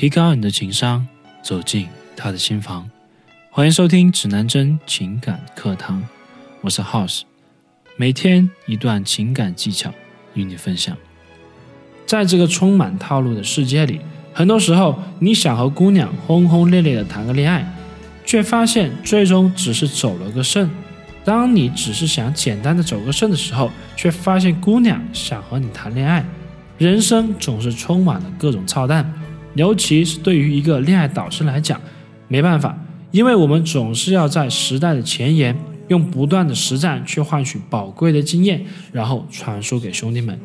提高你的情商，走进他的心房。欢迎收听指南针情感课堂，我是 House，每天一段情感技巧与你分享。在这个充满套路的世界里，很多时候你想和姑娘轰轰烈烈的谈个恋爱，却发现最终只是走了个肾。当你只是想简单的走个肾的时候，却发现姑娘想和你谈恋爱。人生总是充满了各种操蛋。尤其是对于一个恋爱导师来讲，没办法，因为我们总是要在时代的前沿，用不断的实战去换取宝贵的经验，然后传输给兄弟们。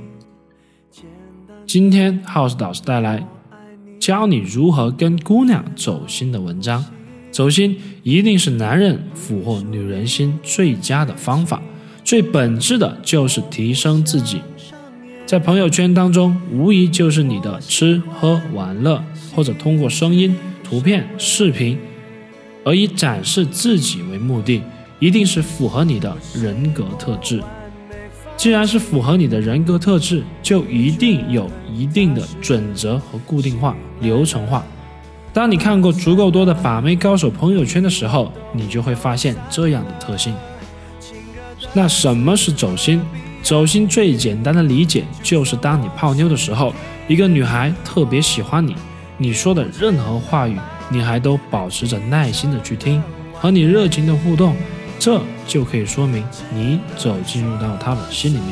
今天 House 导师带来教你如何跟姑娘走心的文章。走心一定是男人俘获女人心最佳的方法，最本质的就是提升自己。在朋友圈当中，无疑就是你的吃喝玩乐，或者通过声音、图片、视频，而以展示自己为目的，一定是符合你的人格特质。既然是符合你的人格特质，就一定有一定的准则和固定化、流程化。当你看过足够多的把妹高手朋友圈的时候，你就会发现这样的特性。那什么是走心？走心最简单的理解就是，当你泡妞的时候，一个女孩特别喜欢你，你说的任何话语，女孩都保持着耐心的去听，和你热情的互动，这就可以说明你走进入到她的心里面。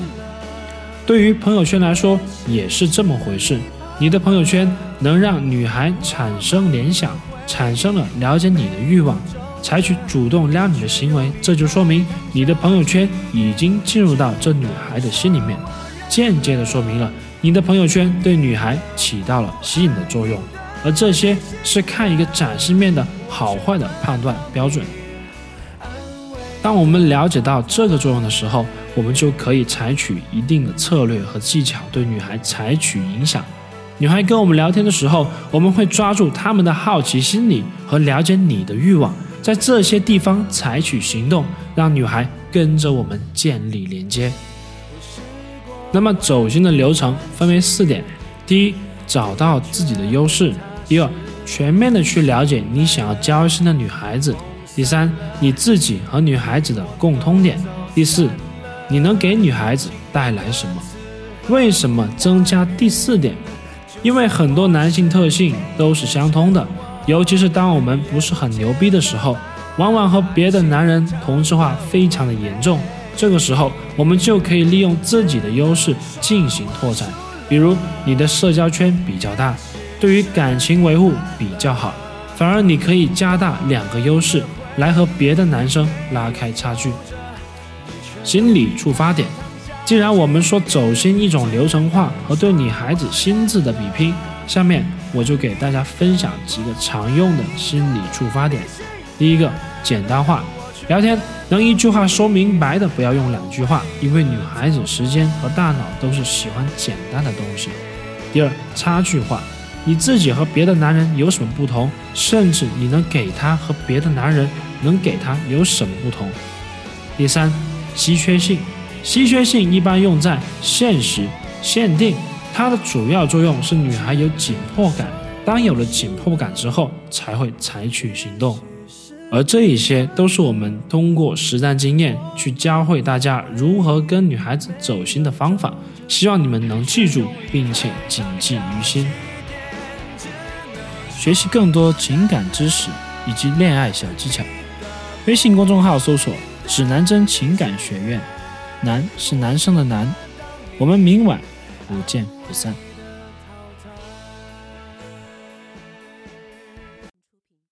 对于朋友圈来说也是这么回事，你的朋友圈能让女孩产生联想，产生了了解你的欲望。采取主动撩你的行为，这就说明你的朋友圈已经进入到这女孩的心里面，间接的说明了你的朋友圈对女孩起到了吸引的作用，而这些是看一个展示面的好坏的判断标准。当我们了解到这个作用的时候，我们就可以采取一定的策略和技巧对女孩采取影响。女孩跟我们聊天的时候，我们会抓住她们的好奇心理和了解你的欲望。在这些地方采取行动，让女孩跟着我们建立连接。那么走心的流程分为四点：第一，找到自己的优势；第二，全面的去了解你想要交心的女孩子；第三，你自己和女孩子的共通点；第四，你能给女孩子带来什么？为什么增加第四点？因为很多男性特性都是相通的。尤其是当我们不是很牛逼的时候，往往和别的男人同质化非常的严重。这个时候，我们就可以利用自己的优势进行拓展。比如，你的社交圈比较大，对于感情维护比较好，反而你可以加大两个优势来和别的男生拉开差距。心理触发点，既然我们说走心一种流程化和对女孩子心智的比拼。下面我就给大家分享几个常用的心理触发点。第一个，简单化聊天，能一句话说明白的，不要用两句话，因为女孩子时间和大脑都是喜欢简单的东西。第二，差距化，你自己和别的男人有什么不同，甚至你能给他和别的男人能给他有什么不同。第三，稀缺性，稀缺性一般用在现实、限定。它的主要作用是女孩有紧迫感，当有了紧迫感之后，才会采取行动。而这一些都是我们通过实战经验去教会大家如何跟女孩子走心的方法，希望你们能记住并且谨记于心。学习更多情感知识以及恋爱小技巧，微信公众号搜索“指南针情感学院”，男是男生的男。我们明晚。不见不散。